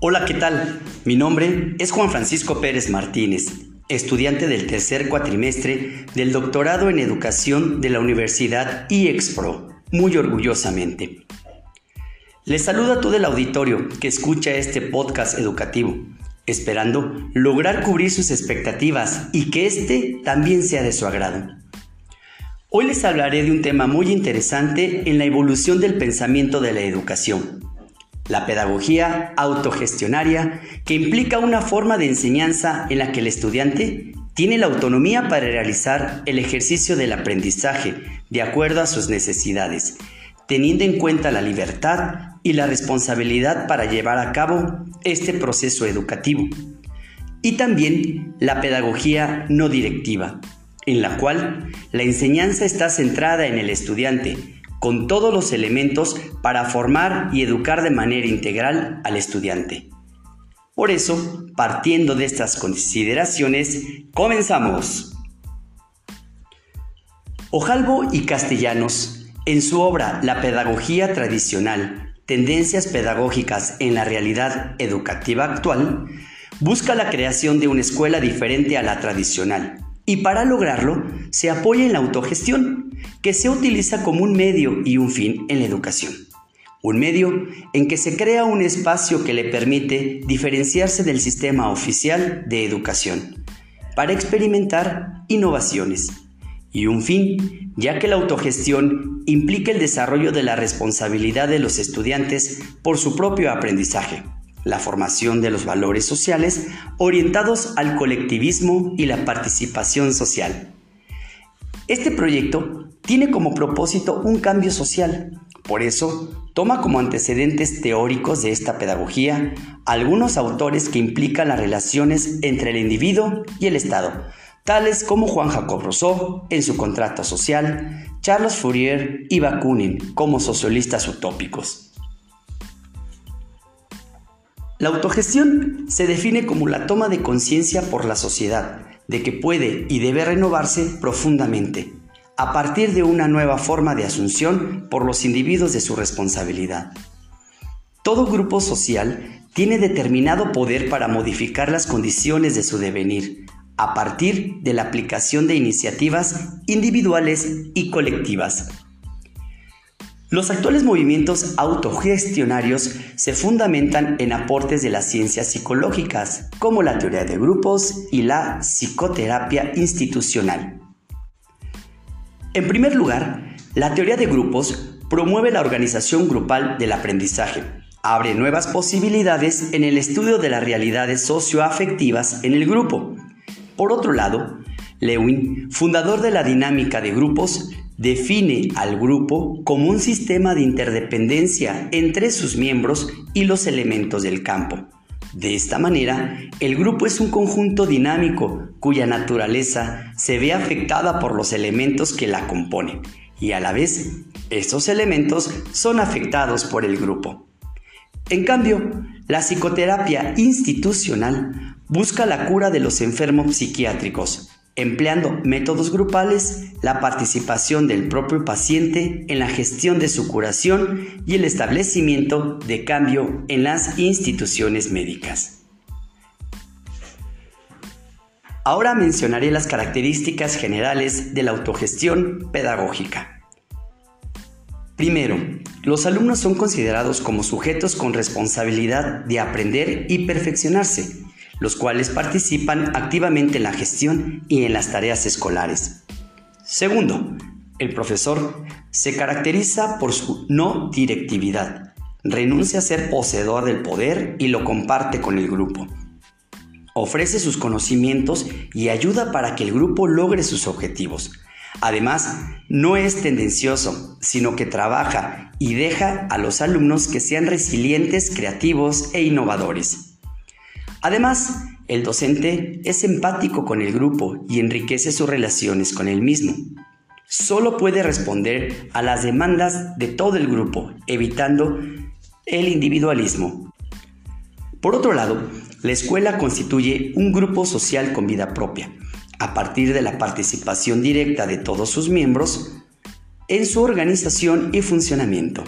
Hola, ¿qué tal? Mi nombre es Juan Francisco Pérez Martínez, estudiante del tercer cuatrimestre del doctorado en educación de la Universidad IEXPRO, muy orgullosamente. Les saluda a todo el auditorio que escucha este podcast educativo, esperando lograr cubrir sus expectativas y que este también sea de su agrado. Hoy les hablaré de un tema muy interesante en la evolución del pensamiento de la educación, la pedagogía autogestionaria, que implica una forma de enseñanza en la que el estudiante tiene la autonomía para realizar el ejercicio del aprendizaje de acuerdo a sus necesidades, teniendo en cuenta la libertad y la responsabilidad para llevar a cabo este proceso educativo. Y también la pedagogía no directiva, en la cual la enseñanza está centrada en el estudiante, con todos los elementos para formar y educar de manera integral al estudiante. Por eso, partiendo de estas consideraciones, comenzamos. Ojalvo y Castellanos, en su obra La Pedagogía Tradicional, Tendencias Pedagógicas en la Realidad Educativa Actual, busca la creación de una escuela diferente a la tradicional, y para lograrlo se apoya en la autogestión, que se utiliza como un medio y un fin en la educación. Un medio en que se crea un espacio que le permite diferenciarse del sistema oficial de educación para experimentar innovaciones. Y un fin, ya que la autogestión implica el desarrollo de la responsabilidad de los estudiantes por su propio aprendizaje la formación de los valores sociales orientados al colectivismo y la participación social. Este proyecto tiene como propósito un cambio social, por eso toma como antecedentes teóricos de esta pedagogía algunos autores que implican las relaciones entre el individuo y el Estado, tales como Juan Jacob Rousseau en su contrato social, Charles Fourier y Bakunin como socialistas utópicos. La autogestión se define como la toma de conciencia por la sociedad de que puede y debe renovarse profundamente a partir de una nueva forma de asunción por los individuos de su responsabilidad. Todo grupo social tiene determinado poder para modificar las condiciones de su devenir a partir de la aplicación de iniciativas individuales y colectivas los actuales movimientos autogestionarios se fundamentan en aportes de las ciencias psicológicas, como la teoría de grupos y la psicoterapia institucional. En primer lugar, la teoría de grupos promueve la organización grupal del aprendizaje, abre nuevas posibilidades en el estudio de las realidades socioafectivas en el grupo. Por otro lado, Lewin, fundador de la dinámica de grupos, define al grupo como un sistema de interdependencia entre sus miembros y los elementos del campo. De esta manera, el grupo es un conjunto dinámico cuya naturaleza se ve afectada por los elementos que la componen y a la vez estos elementos son afectados por el grupo. En cambio, la psicoterapia institucional busca la cura de los enfermos psiquiátricos, empleando métodos grupales, la participación del propio paciente en la gestión de su curación y el establecimiento de cambio en las instituciones médicas. Ahora mencionaré las características generales de la autogestión pedagógica. Primero, los alumnos son considerados como sujetos con responsabilidad de aprender y perfeccionarse los cuales participan activamente en la gestión y en las tareas escolares. Segundo, el profesor se caracteriza por su no directividad. Renuncia a ser poseedor del poder y lo comparte con el grupo. Ofrece sus conocimientos y ayuda para que el grupo logre sus objetivos. Además, no es tendencioso, sino que trabaja y deja a los alumnos que sean resilientes, creativos e innovadores. Además, el docente es empático con el grupo y enriquece sus relaciones con el mismo. Solo puede responder a las demandas de todo el grupo, evitando el individualismo. Por otro lado, la escuela constituye un grupo social con vida propia, a partir de la participación directa de todos sus miembros en su organización y funcionamiento.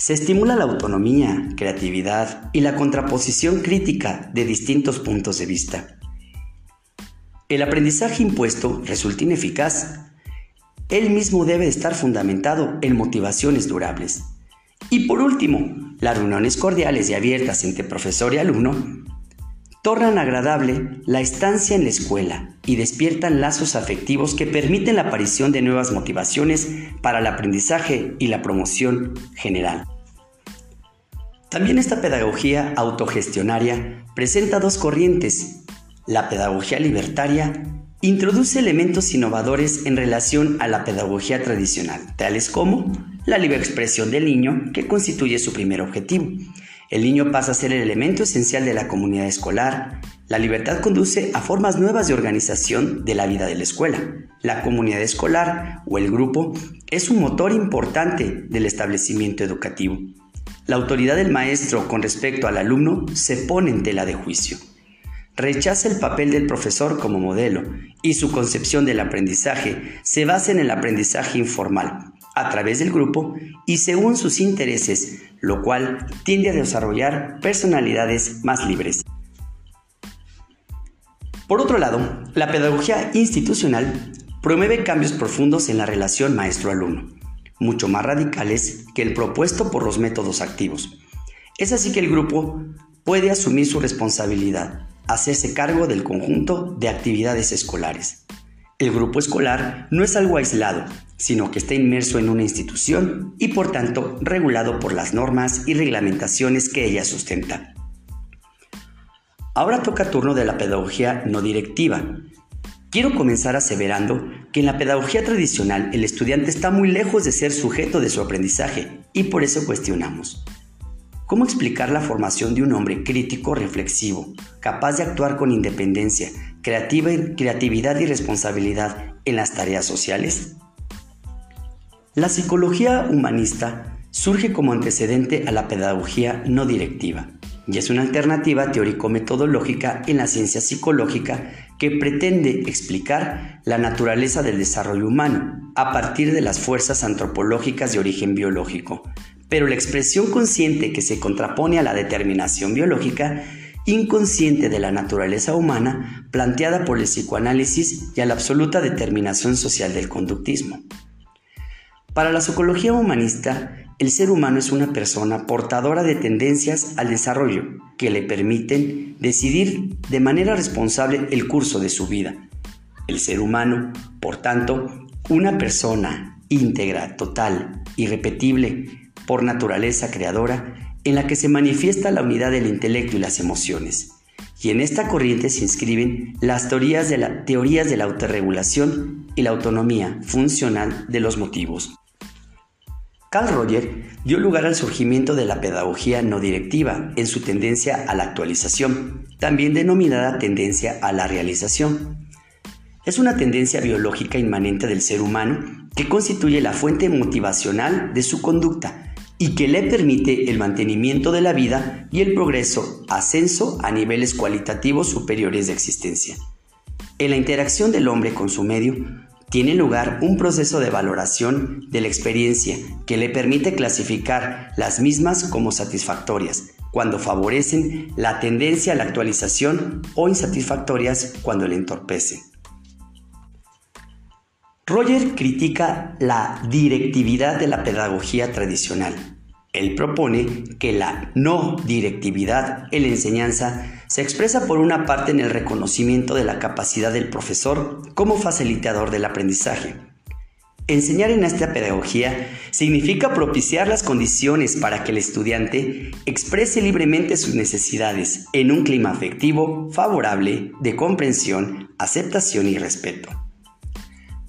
Se estimula la autonomía, creatividad y la contraposición crítica de distintos puntos de vista. El aprendizaje impuesto resulta ineficaz. Él mismo debe estar fundamentado en motivaciones durables. Y por último, las reuniones cordiales y abiertas entre profesor y alumno tornan agradable la estancia en la escuela y despiertan lazos afectivos que permiten la aparición de nuevas motivaciones para el aprendizaje y la promoción general. También esta pedagogía autogestionaria presenta dos corrientes. La pedagogía libertaria introduce elementos innovadores en relación a la pedagogía tradicional, tales como la libre expresión del niño, que constituye su primer objetivo, el niño pasa a ser el elemento esencial de la comunidad escolar. La libertad conduce a formas nuevas de organización de la vida de la escuela. La comunidad escolar o el grupo es un motor importante del establecimiento educativo. La autoridad del maestro con respecto al alumno se pone en tela de juicio. Rechaza el papel del profesor como modelo y su concepción del aprendizaje se basa en el aprendizaje informal, a través del grupo y según sus intereses, lo cual tiende a desarrollar personalidades más libres. Por otro lado, la pedagogía institucional promueve cambios profundos en la relación maestro-alumno, mucho más radicales que el propuesto por los métodos activos. Es así que el grupo puede asumir su responsabilidad, hacerse cargo del conjunto de actividades escolares. El grupo escolar no es algo aislado, sino que está inmerso en una institución y por tanto regulado por las normas y reglamentaciones que ella sustenta. Ahora toca turno de la pedagogía no directiva. Quiero comenzar aseverando que en la pedagogía tradicional el estudiante está muy lejos de ser sujeto de su aprendizaje y por eso cuestionamos. ¿Cómo explicar la formación de un hombre crítico reflexivo, capaz de actuar con independencia, creatividad y responsabilidad en las tareas sociales? La psicología humanista surge como antecedente a la pedagogía no directiva y es una alternativa teórico-metodológica en la ciencia psicológica que pretende explicar la naturaleza del desarrollo humano a partir de las fuerzas antropológicas de origen biológico, pero la expresión consciente que se contrapone a la determinación biológica inconsciente de la naturaleza humana planteada por el psicoanálisis y a la absoluta determinación social del conductismo. Para la psicología humanista, el ser humano es una persona portadora de tendencias al desarrollo que le permiten decidir de manera responsable el curso de su vida. El ser humano, por tanto, una persona íntegra, total, irrepetible, por naturaleza creadora, en la que se manifiesta la unidad del intelecto y las emociones. Y en esta corriente se inscriben las teorías de la, teorías de la autorregulación y la autonomía funcional de los motivos. Carl Roger dio lugar al surgimiento de la pedagogía no directiva en su tendencia a la actualización, también denominada tendencia a la realización. Es una tendencia biológica inmanente del ser humano que constituye la fuente motivacional de su conducta y que le permite el mantenimiento de la vida y el progreso, ascenso a niveles cualitativos superiores de existencia. En la interacción del hombre con su medio, tiene lugar un proceso de valoración de la experiencia que le permite clasificar las mismas como satisfactorias cuando favorecen la tendencia a la actualización o insatisfactorias cuando le entorpecen. Roger critica la directividad de la pedagogía tradicional él propone que la no directividad en la enseñanza se expresa por una parte en el reconocimiento de la capacidad del profesor como facilitador del aprendizaje. Enseñar en esta pedagogía significa propiciar las condiciones para que el estudiante exprese libremente sus necesidades en un clima afectivo favorable de comprensión, aceptación y respeto.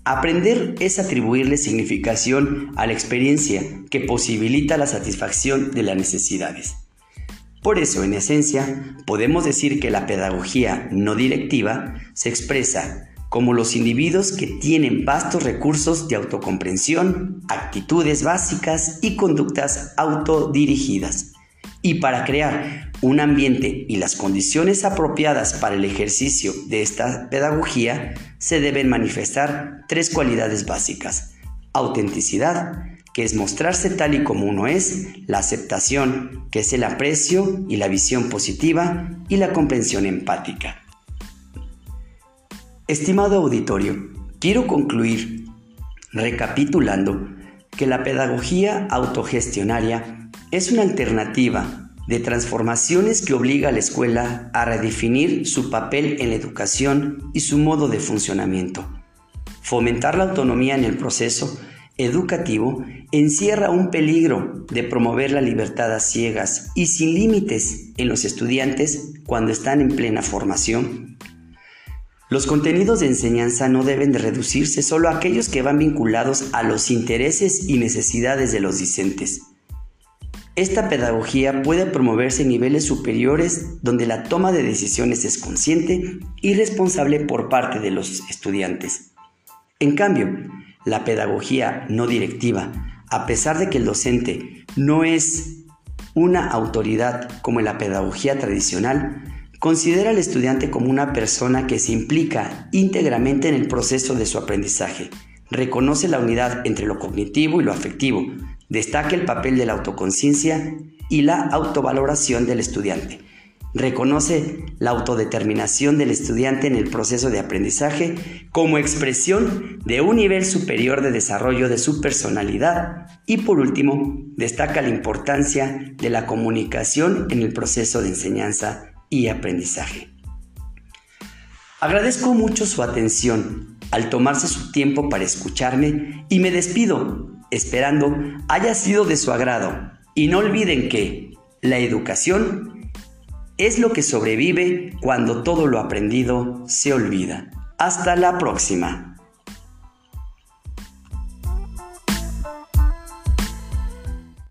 Aprender es atribuirle significación a la experiencia que posibilita la satisfacción de las necesidades. Por eso, en esencia, podemos decir que la pedagogía no directiva se expresa como los individuos que tienen vastos recursos de autocomprensión, actitudes básicas y conductas autodirigidas. Y para crear un ambiente y las condiciones apropiadas para el ejercicio de esta pedagogía, se deben manifestar tres cualidades básicas. Autenticidad, que es mostrarse tal y como uno es, la aceptación, que es el aprecio y la visión positiva, y la comprensión empática. Estimado auditorio, quiero concluir recapitulando que la pedagogía autogestionaria es una alternativa de transformaciones que obliga a la escuela a redefinir su papel en la educación y su modo de funcionamiento. Fomentar la autonomía en el proceso educativo encierra un peligro de promover la libertad a ciegas y sin límites en los estudiantes cuando están en plena formación. Los contenidos de enseñanza no deben de reducirse solo a aquellos que van vinculados a los intereses y necesidades de los discentes. Esta pedagogía puede promoverse en niveles superiores donde la toma de decisiones es consciente y responsable por parte de los estudiantes. En cambio, la pedagogía no directiva, a pesar de que el docente no es una autoridad como en la pedagogía tradicional, considera al estudiante como una persona que se implica íntegramente en el proceso de su aprendizaje, reconoce la unidad entre lo cognitivo y lo afectivo, destaca el papel de la autoconciencia y la autovaloración del estudiante. Reconoce la autodeterminación del estudiante en el proceso de aprendizaje como expresión de un nivel superior de desarrollo de su personalidad. Y por último destaca la importancia de la comunicación en el proceso de enseñanza y aprendizaje. Agradezco mucho su atención al tomarse su tiempo para escucharme y me despido esperando haya sido de su agrado y no olviden que la educación es lo que sobrevive cuando todo lo aprendido se olvida. Hasta la próxima.